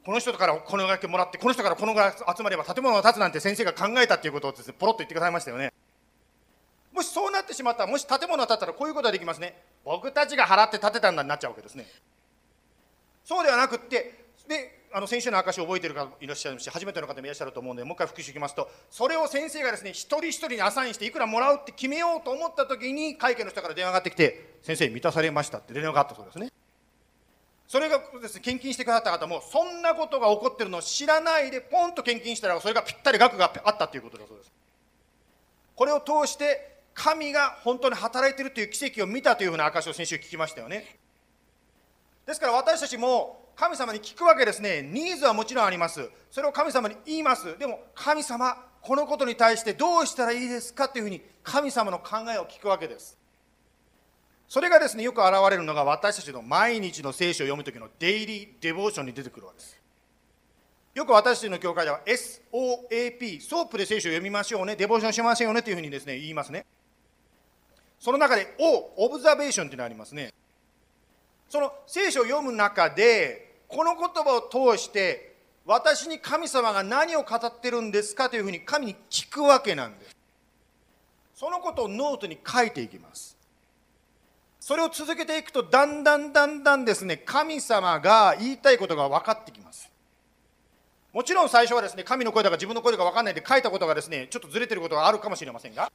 この人からこの額もらってこの人からこの額集まれば建物が建つなんて先生が考えたっていうことをですねポロッと言ってくださいましたよね。もしそうなってしまったらもし建物が建ったらこういうことができますね。僕たちが払って建てたんだになっちゃうわけですね。そうではなくってであの先週の証を覚えている方もいらっしゃるし初めての方もいらっしゃると思うのでもう一回復習しますとそれを先生がですね一人一人にアサインしていくらもらうって決めようと思った時に会計の人から電話がかってきて先生満たされましたって連絡があったそうですね。それがですね献金してくださった方もそんなことが起こってるのを知らないでポンと献金したらそれがぴったり額があったということだそうです。これを通して神が本当に働いているという奇跡を見たというふうな証を先週聞きましたよね。ですから私たちも神様に聞くわけですね。ニーズはもちろんあります。それを神様に言います。でも神様このことに対してどうしたらいいですかというふうに神様の考えを聞くわけです。それがですねよく現れるのが私たちの毎日の聖書を読む時のデイリーデボーションに出てくるわけです。よく私たちの教会では SOAP ソープで聖書を読みましょうねデボーションしましょうねというふうにですね言いますね。その中で O オブザベーションというのがありますね。その聖書を読む中でこの言葉を通して私に神様が何を語ってるんですかというふうに神に聞くわけなんです。そのことをノートに書いていきます。それを続けていくとだんだんだんだんですね神様が言いたいことが分かってきます。もちろん最初はですね神の声だか自分の声だか分かんないで書いたことがですねちょっとずれてることがあるかもしれませんが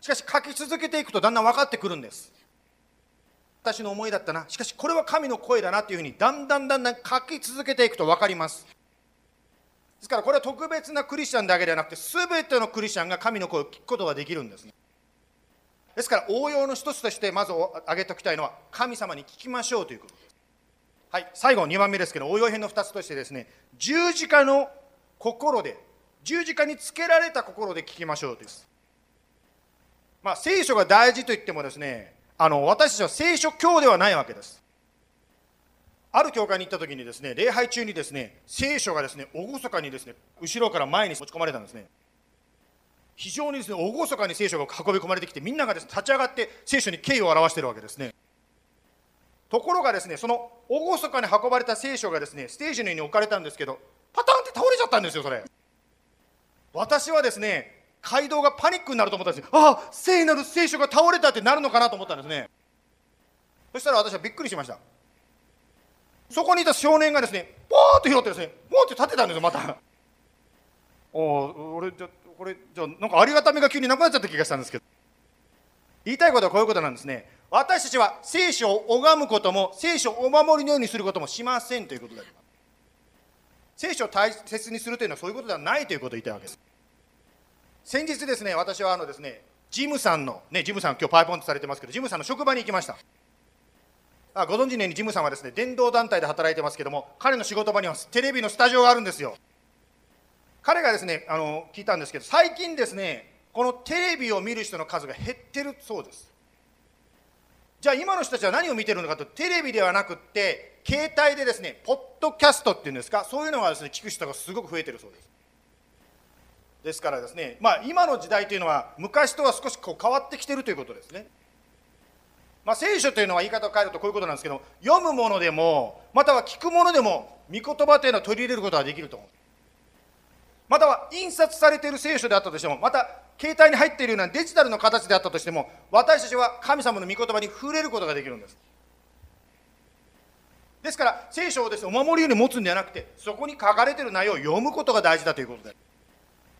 しかし書き続けていくとだんだん分かってくるんです。私の思いだったな。しかしこれは神の声だなというふうにだんだんだんだん書き続けていくと分かります。ですからこれは特別なクリスチャンだけではなくて全てのクリスチャンが神の声を聞くことができるんですね。ですから応用の一つとしてまず挙げておきたいのは神様に聞きましょうということですはい最後2番目ですけど応用編の2つとしてですね十字架の心で十字架につけられた心で聞きましょうですまあ聖書が大事と言ってもですねあの私たちは聖書教ではないわけです。ある教会に行った時にですね、礼拝中にですね、聖書がですね、厳かにですね、後ろから前に持ち込まれたんですね。非常にですね、厳かに聖書が運び込まれてきて、みんながです、ね、立ち上がって聖書に敬意を表しているわけですね。ところがですね、その厳かに運ばれた聖書がですね、ステージの上に置かれたんですけど、パタンって倒れちゃったんですよ、それ。私はですね、街道がパニックになると思ったんですよああ聖なる聖書が倒れたってなるのかなと思ったんですねそしたら私はびっくりしましたそこにいた少年がですねポーッと拾ってですねポーって立てたんですよまた おお俺じゃこれじゃなんかありがたみが急になくなっちゃった気がしたんですけど。言いたいことはこういうことなんですね。私たちは聖書を拝むことも聖書をお守りのようにすることもしませんということであります。聖書を大切にするというのはそういうことではないということを言いたいわけです。先日ですね私はあのですねジムさんのねジムさん今日パイポンとされてますけどジムさんの職場に行きました。あご存知のようにジムさんはですね伝道団体で働いてますけども彼の仕事場にはテレビのスタジオがあるんですよ。彼がですねあの聞いたんですけど最近ですねこのテレビを見る人の数が減ってるそうです。じゃあ今の人たちは何を見てるのかとテレビではなくって携帯でですねポッドキャストっていうんですかそういうのがですね聞く人がすごく増えてるそうです。ですからですね、まあ、今の時代というのは昔とは少しこう変わってきてるということですね。まあ、聖書というのは言い方を変えるとこういうことなんですけど読むものでもまたは聞くものでも御言葉というのは取り入れることができると思う。または印刷されている聖書であったとしてもまた携帯に入っているようなデジタルの形であったとしても私たちは神様の御言葉に触れることができるんです。ですから聖書をですねお守りように持つんではなくてそこに書かれている内容を読むことが大事だということで。す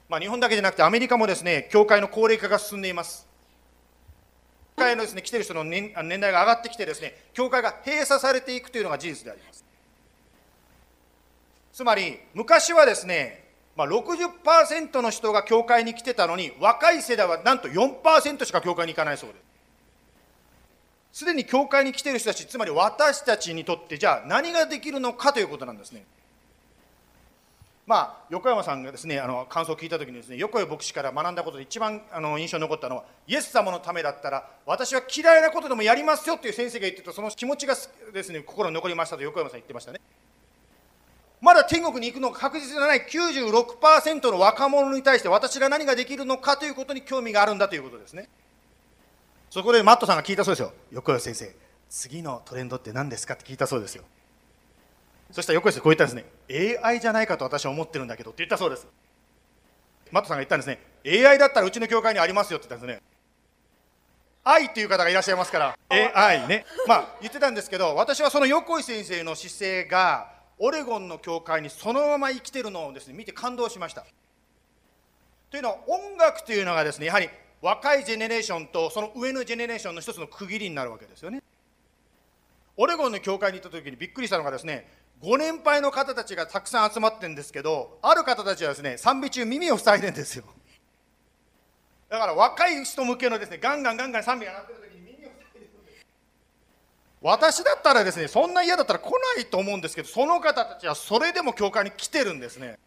まあ、日本だけじゃなくてアメリカもですね教会の高齢化が進んでいます。教会のですね来ている人の年年代が上がってきてですね教会が閉鎖されていくというのが事実であります。つまり昔はですね、まあ、60%の人が教会に来てたのに若い世代はなんと4%しか教会に行かないそうです。すでに教会に来ている人たちつまり私たちにとってじゃあ何ができるのかということなんですね。まあ、横山さんがですねあの感想を聞いた時にですね横井牧師から学んだことで一番あの印象に残ったのはイエス様のためだったら私は嫌いなことでもやりますよっていう先生が言ってたその気持ちがですね心に残りましたと横山さん言ってましたね。まだ天国に行くのが確実じゃない96%の若者に対して私が何ができるのかということに興味があるんだということですね。そこでマットさんが聞いたそうですよ。横山先生次のトレンドって何ですかって聞いたそうですよ。そしたら横井さんこう言ったんですね。AI じゃないかと私は思ってるんだけどって言ったそうです。マットさんが言ったんですね。AI だったらうちの教会にありますよって言ったんですね。愛っていう方がいらっしゃいますから。AI ね。まあ言ってたんですけど私はその横井先生の姿勢がオレゴンの教会にそのまま生きてるのをですね見て感動しました。というのは音楽というのがですねやはり若いジェネレーションとその上のジェネレーションの一つの区切りになるわけですよね。オレゴンの教会に行った時にびっくりしたのがですねご年配の方たちがたくさん集まってるんですけどある方たちはですね賛美中耳を塞いでるんですよ。だから若い人向けのですねガンガンガンガン賛美が鳴ってる時に耳を塞いでるんです私だったらですねそんな嫌だったら来ないと思うんですけどその方たちはそれでも教会に来てるんですね。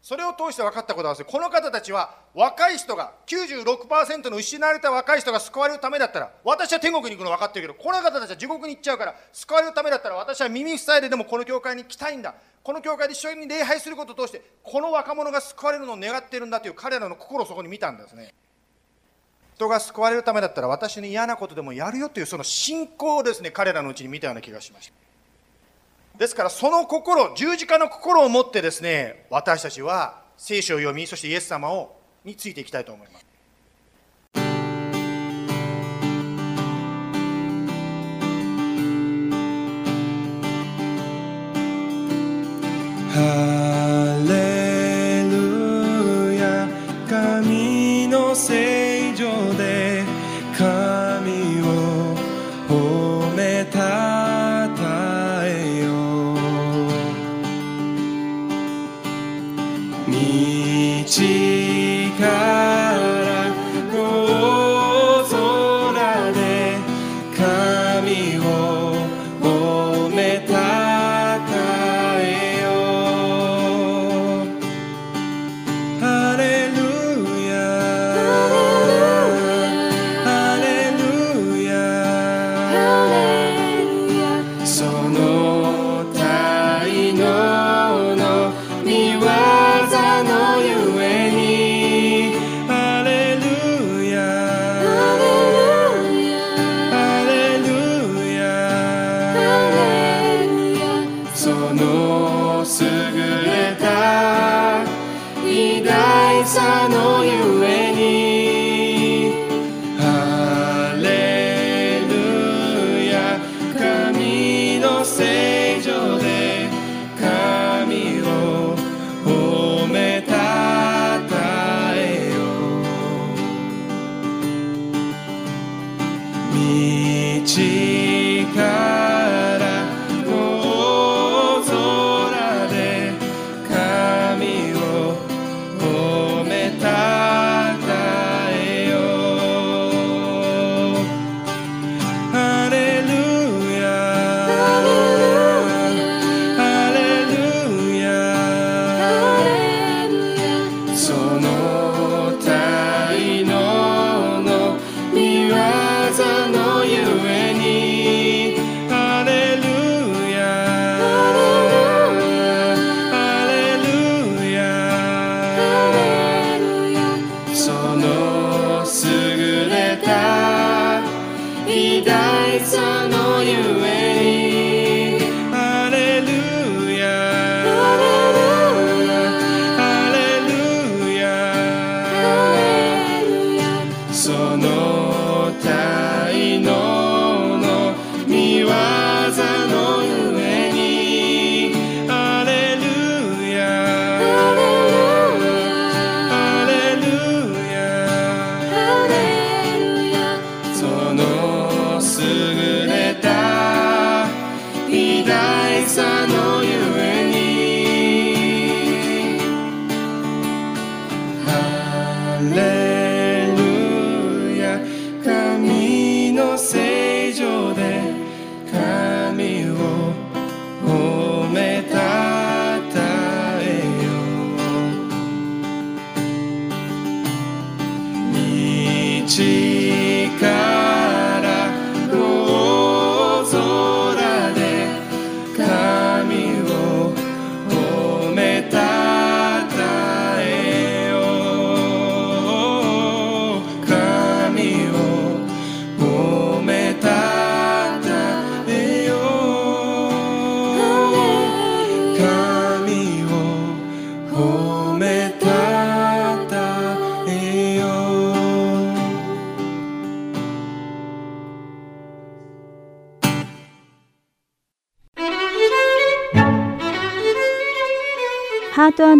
それを通して分かったことはですねこの方たちは若い人が96%の失われた若い人が救われるためだったら私は天国に行くの分かってるけどこの方たちは地獄に行っちゃうから救われるためだったら私は耳塞いででもこの教会に来たいんだ。この教会で一緒に礼拝することを通してこの若者が救われるのを願っているんだという彼らの心をそこに見たんですね。人が救われるためだったら私に嫌なことでもやるよというその信仰をですね彼らのうちに見たような気がしました。ですからその心十字架の心を持ってですね私たちは聖書を読みそしてイエス様をについていきたいと思います。の聖女で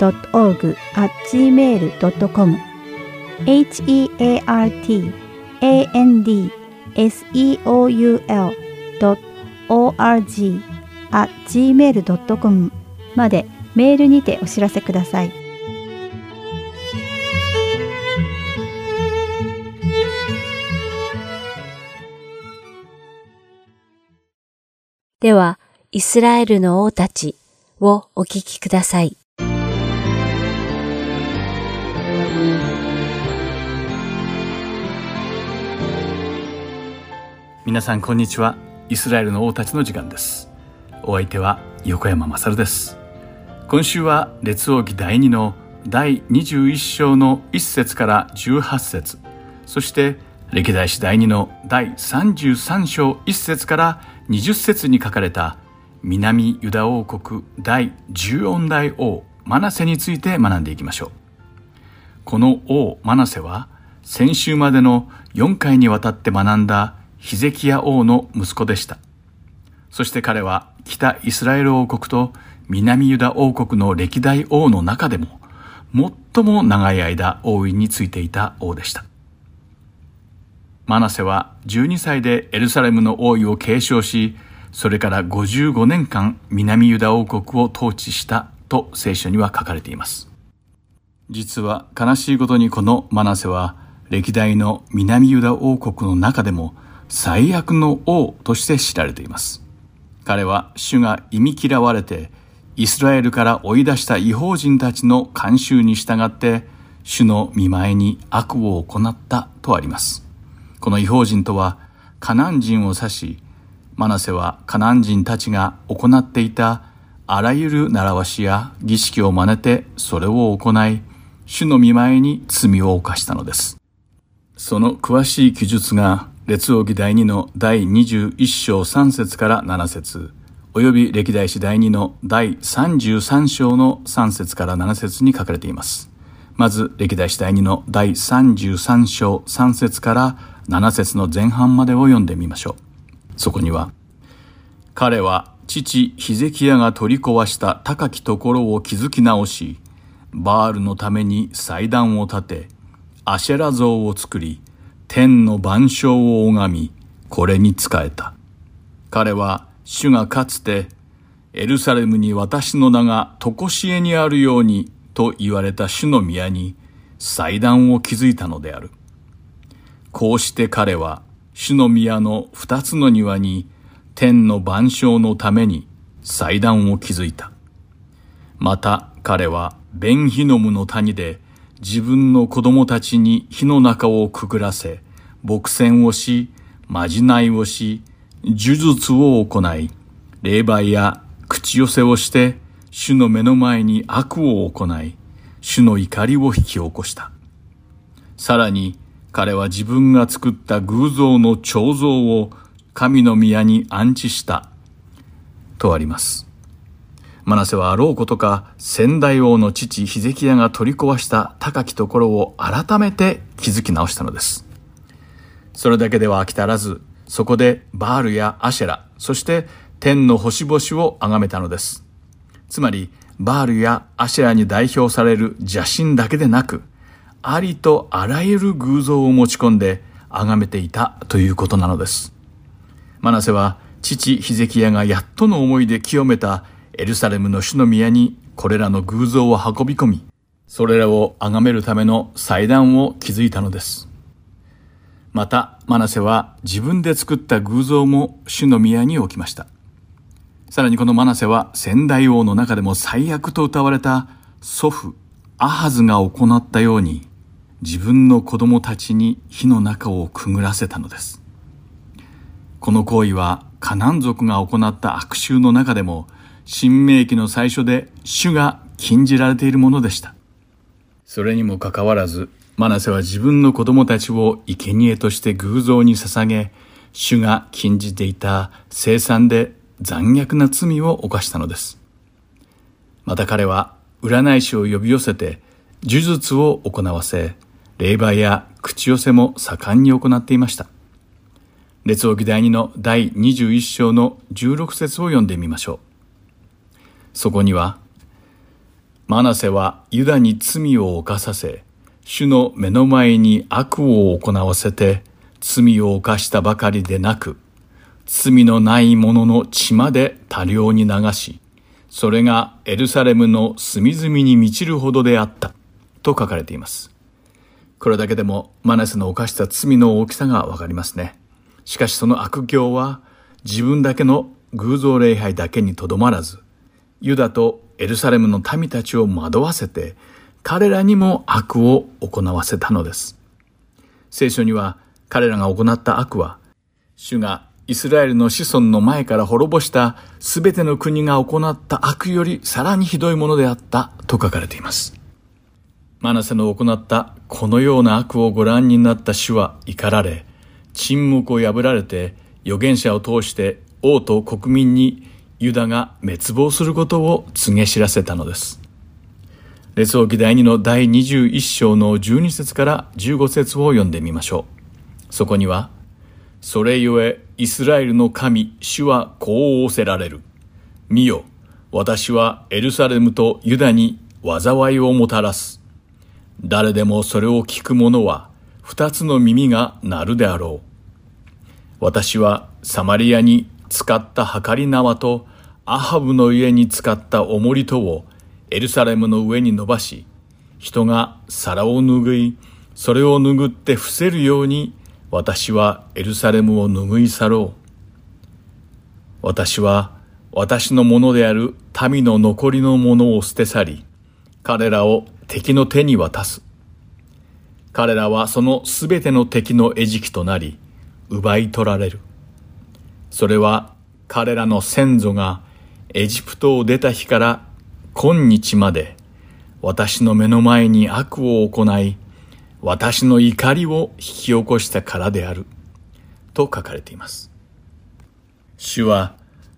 heart.org.gmail.com heartandseoul.org.gmail.com までメールにてお知らせください。では、イスラエルの王たちをお聞きください。皆さんこんにちは。イスラエルの王たちの時間です。お相手は横山勝です。今週は列王記第2の第21章の1節から18節そして歴代史第2の第33章1節から20節に書かれた南ユダ王国第14代王マナセについて学んでいきましょう。この王マナセは先週までの4回にわたって学んだヒゼキヤ王の息子でした。そして彼は北イスラエル王国と南ユダ王国の歴代王の中でも最も長い間王位についていた王でした。マナセは12歳でエルサレムの王位を継承し、それから55年間南ユダ王国を統治したと聖書には書かれています。実は悲しいことにこのマナセは歴代の南ユダ王国の中でも最悪の王として知られています。彼は主が忌み嫌われてイスラエルから追い出した違法人たちの慣習に従って主の見前に悪を行ったとあります。この違法人とはカナン人を指し、マナセはカナン人たちが行っていたあらゆる習わしや儀式を真似てそれを行い、主の見前に罪を犯したのです。その詳しい記述が、列王記第2の第21章3節から7節及び歴代史第2の第33章の3節から7節に書かれています。まず、歴代史第2の第33章3節から7節の前半までを読んでみましょう。そこには、彼は父ヒゼキヤが取り壊した高きところを築き直し、バールのために祭壇を建て、アシェラ像を作り、天の万象を拝み、これに仕えた。彼は主がかつて、エルサレムに私の名が常しえにあるようにと言われた主の宮に祭壇を築いたのである。こうして彼は主の宮の二つの庭に天の万象のために祭壇を築いた。また彼はベンヒノムの谷で自分の子供たちに火の中をくぐらせ、牧戦をし、まじないをし、呪術を行い、霊媒や口寄せをして、主の目の前に悪を行い、主の怒りを引き起こした。さらに、彼は自分が作った偶像の彫像を神の宮に安置した。とあります。マナセはあろうことか先代王の父ヒゼキヤが取り壊した高きところを改めて築き直したのです。それだけでは飽き足らず、そこでバールやアシェラ、そして天の星々を崇めたのです。つまり、バールやアシェラに代表される邪神だけでなく、ありとあらゆる偶像を持ち込んで崇めていたということなのです。マナセは父ヒゼキヤがやっとの思いで清めたエルサレムの主の宮にこれらの偶像を運び込み、それらを崇めるための祭壇を築いたのです。また、マナセは自分で作った偶像も主の宮に置きました。さらにこのマナセは先代王の中でも最悪と謳われた祖父、アハズが行ったように、自分の子供たちに火の中をくぐらせたのです。この行為はカナン族が行った悪臭の中でも、新明記の最初で主が禁じられているものでした。それにもかかわらず、マナセは自分の子供たちを生贄として偶像に捧げ、主が禁じていた生産で残虐な罪を犯したのです。また彼は占い師を呼び寄せて呪術を行わせ、霊媒や口寄せも盛んに行っていました。列王記第2の第21章の16節を読んでみましょう。そこには、マナセはユダに罪を犯させ、主の目の前に悪を行わせて、罪を犯したばかりでなく、罪のない者の血まで多量に流し、それがエルサレムの隅々に満ちるほどであった、と書かれています。これだけでもマナセの犯した罪の大きさがわかりますね。しかしその悪行は自分だけの偶像礼拝だけにとどまらず、ユダとエルサレムの民たちを惑わせて、彼らにも悪を行わせたのです。聖書には彼らが行った悪は、主がイスラエルの子孫の前から滅ぼしたすべての国が行った悪よりさらにひどいものであったと書かれています。マナセの行ったこのような悪をご覧になった主は怒られ、沈黙を破られて預言者を通して王と国民にユダが滅亡することを告げ知らせたのです。列王記第2の第21章の12節から15節を読んでみましょう。そこには、それゆえイスラエルの神、主はこう仰せられる。見よ、私はエルサレムとユダに災いをもたらす。誰でもそれを聞く者は、二つの耳が鳴るであろう。私はサマリアに使った計り縄とアハブの家に使った重りとをエルサレムの上に伸ばし、人が皿を拭い、それを拭って伏せるように、私はエルサレムを拭い去ろう。私は私のものである民の残りのものを捨て去り、彼らを敵の手に渡す。彼らはそのすべての敵の餌食となり、奪い取られる。それは彼らの先祖がエジプトを出た日から今日まで私の目の前に悪を行い、私の怒りを引き起こしたからである。と書かれています。主は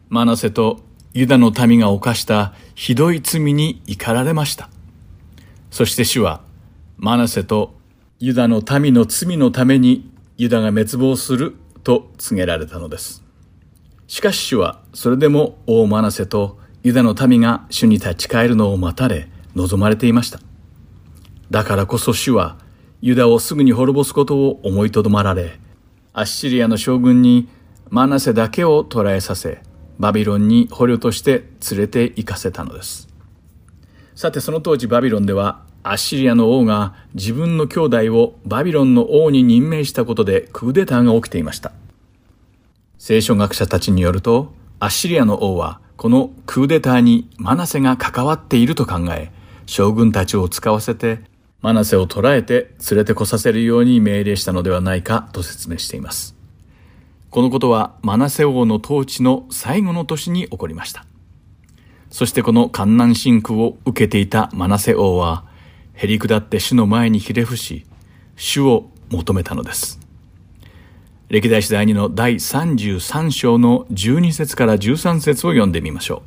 マナセとユダの民が犯したひどい罪に怒られました。そして主はマナセとユダの民の罪のためにユダが滅亡すると告げられたのです。しかし主はそれでも王マナセとユダの民が主に立ち返るのを待たれ望まれていました。だからこそ主はユダをすぐに滅ぼすことを思いとどまられ、アッシリアの将軍にマナセだけを捕らえさせ、バビロンに捕虜として連れて行かせたのです。さてその当時バビロンではアッシリアの王が自分の兄弟をバビロンの王に任命したことでクーデターが起きていました。聖書学者たちによると、アッシリアの王はこのクーデターにマナセが関わっていると考え、将軍たちを使わせてマナセを捕らえて連れてこさせるように命令したのではないかと説明しています。このことはマナセ王の統治の最後の年に起こりました。そしてこの観南侵空を受けていたマナセ王は、へり下って主の前にひれ伏し、主を求めたのです。歴代史第2の第33章の12節から13節を読んでみましょ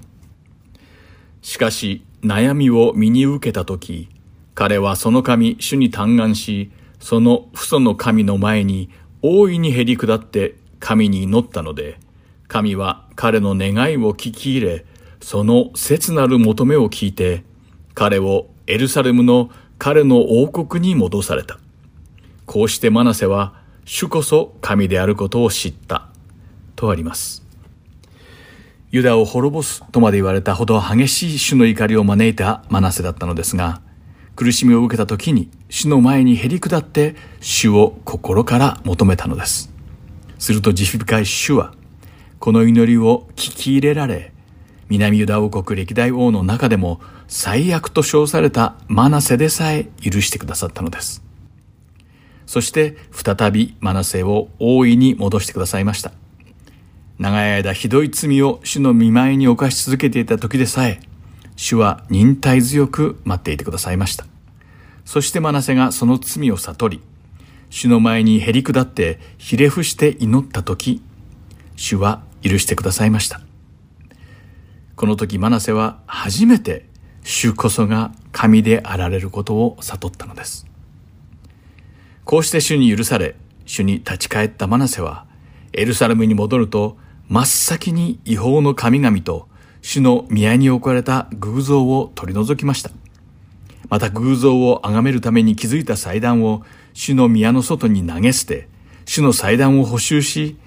う。しかし、悩みを身に受けたとき、彼はその神、主に嘆願し、その父祖の神の前に大いにへり下って神に祈ったので、神は彼の願いを聞き入れ、その切なる求めを聞いて、彼をエルサレムの彼の王国に戻された。こうしてマナセは主こそ神であることを知った。とあります。ユダを滅ぼすとまで言われたほど激しい主の怒りを招いたマナセだったのですが、苦しみを受けた時に主の前にへり下って主を心から求めたのです。すると慈悲深い主は、この祈りを聞き入れられ、南ユダ王国歴代王の中でも最悪と称されたマナセでさえ許してくださったのです。そして再びマナセを大いに戻してくださいました。長い間ひどい罪を主の見舞いに犯し続けていた時でさえ、主は忍耐強く待っていてくださいました。そしてマナセがその罪を悟り、主の前にへり下ってひれ伏して祈った時、主は許してくださいました。この時マナセは初めて主こそが神であられることを悟ったのです。こうして主に許され、主に立ち返ったマナセは、エルサレムに戻ると、真っ先に違法の神々と主の宮に置かれた偶像を取り除きました。また偶像を崇めるために築いた祭壇を主の宮の外に投げ捨て、主の祭壇を補修し、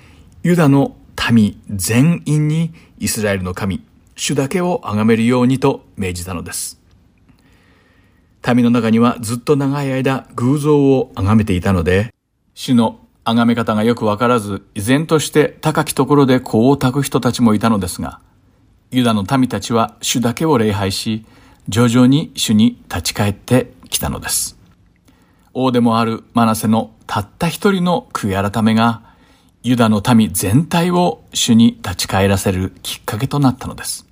ユダの民全員にイスラエルの神、主だけを崇めるようにと命じたのです。民の中にはずっと長い間偶像を崇めていたので、主の崇め方がよくわからず、依然として高きところで子を焚く人たちもいたのですが、ユダの民たちは主だけを礼拝し、徐々に主に立ち返ってきたのです。王でもあるマナセのたった一人の悔い改めが、ユダの民全体を主に立ち返らせるきっかけとなったのです。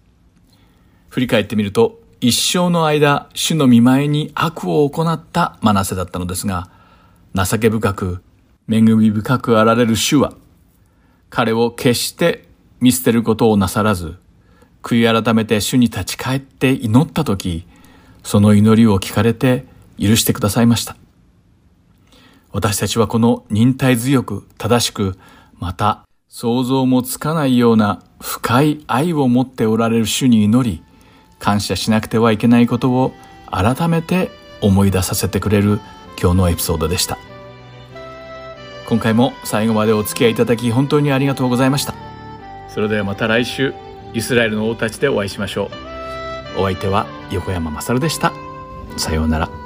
振り返ってみると、一生の間、主の見舞いに悪を行ったマナセだったのですが、情け深く、恵み深くあられる主は、彼を決して見捨てることをなさらず、悔い改めて主に立ち返って祈ったとき、その祈りを聞かれて許してくださいました。私たちはこの忍耐強く正しく、また想像もつかないような深い愛を持っておられる主に祈り、感謝しなくてはいけないことを改めて思い出させてくれる今日のエピソードでした。今回も最後までお付き合いいただき本当にありがとうございました。それではまた来週。イスラエルの王たちでお会いしましょうお相手は横山勝でしたさようなら